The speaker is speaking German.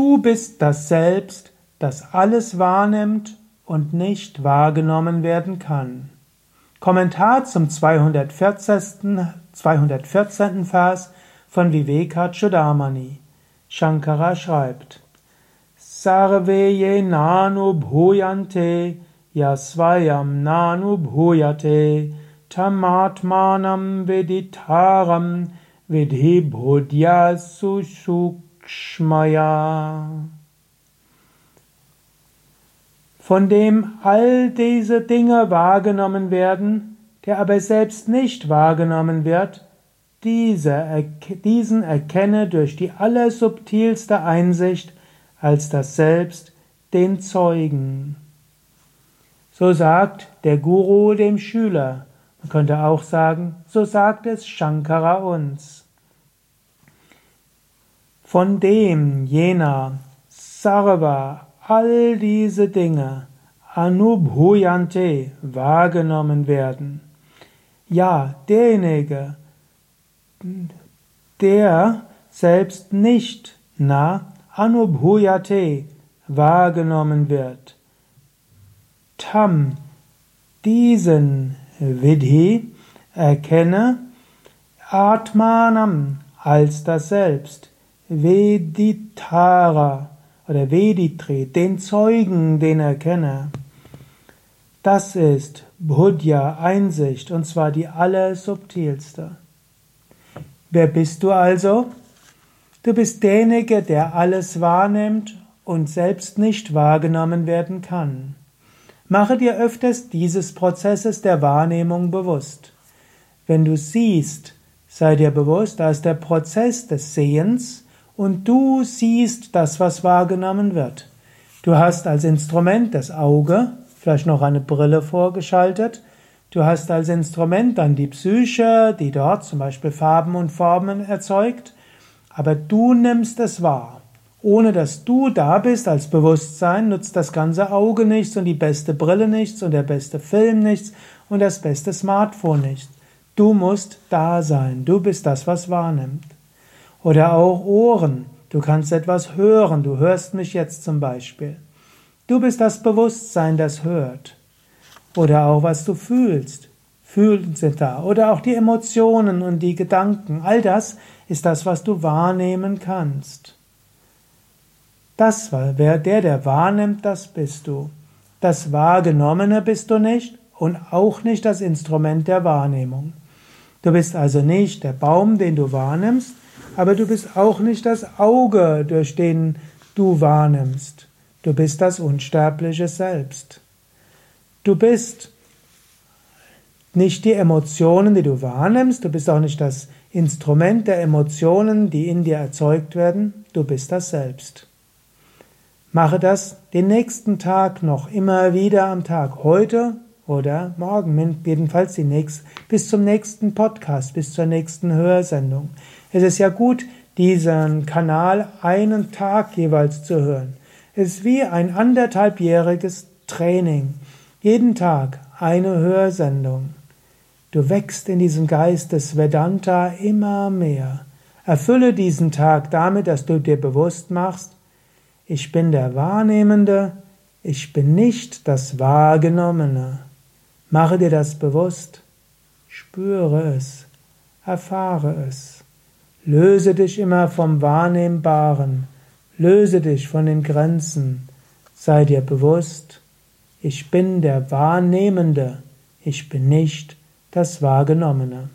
Du bist das Selbst, das alles wahrnimmt und nicht wahrgenommen werden kann. Kommentar zum 214. 214. Vers von Vivekachudamani. Shankara schreibt, Sarve ye nanu bhuyante yasvayam nanu bhuyate tamatmanam veditaram vidhi bodhya sushukshmaya. Von dem all diese Dinge wahrgenommen werden, der aber selbst nicht wahrgenommen wird, dieser, diesen erkenne durch die allersubtilste Einsicht als das Selbst den Zeugen. So sagt der Guru dem Schüler. Man könnte auch sagen, so sagt es Shankara uns. Von dem jener Sarva all diese Dinge Anubhuyante wahrgenommen werden. Ja, derjenige, der selbst nicht na Anubhuyate wahrgenommen wird. Tam, diesen Vidhi, erkenne Atmanam als das Selbst, Veditara oder Veditri, den Zeugen, den erkenne. Das ist Buddha Einsicht und zwar die allersubtilste. Wer bist du also? Du bist derjenige, der alles wahrnimmt und selbst nicht wahrgenommen werden kann. Mache dir öfters dieses Prozesses der Wahrnehmung bewusst. Wenn du siehst, sei dir bewusst, da ist der Prozess des Sehens und du siehst das, was wahrgenommen wird. Du hast als Instrument das Auge, vielleicht noch eine Brille vorgeschaltet. Du hast als Instrument dann die Psyche, die dort zum Beispiel Farben und Formen erzeugt. Aber du nimmst es wahr. Ohne dass du da bist als Bewusstsein, nutzt das ganze Auge nichts und die beste Brille nichts und der beste Film nichts und das beste Smartphone nichts. Du musst da sein. Du bist das, was wahrnimmt. Oder auch Ohren. Du kannst etwas hören. Du hörst mich jetzt zum Beispiel. Du bist das Bewusstsein, das hört. Oder auch was du fühlst. Fühlen sind da. Oder auch die Emotionen und die Gedanken. All das ist das, was du wahrnehmen kannst. Das wer der, der wahrnimmt, das bist du. Das Wahrgenommene bist du nicht und auch nicht das Instrument der Wahrnehmung. Du bist also nicht der Baum, den du wahrnimmst, aber du bist auch nicht das Auge, durch den du wahrnimmst. Du bist das unsterbliche Selbst. Du bist nicht die Emotionen, die du wahrnimmst, du bist auch nicht das Instrument der Emotionen, die in dir erzeugt werden, du bist das Selbst. Mache das den nächsten Tag noch immer wieder am Tag, heute oder morgen, jedenfalls die nächste, bis zum nächsten Podcast, bis zur nächsten Hörsendung. Es ist ja gut, diesen Kanal einen Tag jeweils zu hören. Es ist wie ein anderthalbjähriges Training. Jeden Tag eine Hörsendung. Du wächst in diesem Geist des Vedanta immer mehr. Erfülle diesen Tag damit, dass du dir bewusst machst, ich bin der Wahrnehmende, ich bin nicht das Wahrgenommene. Mache dir das bewusst, spüre es, erfahre es. Löse dich immer vom Wahrnehmbaren, löse dich von den Grenzen, sei dir bewusst, ich bin der Wahrnehmende, ich bin nicht das Wahrgenommene.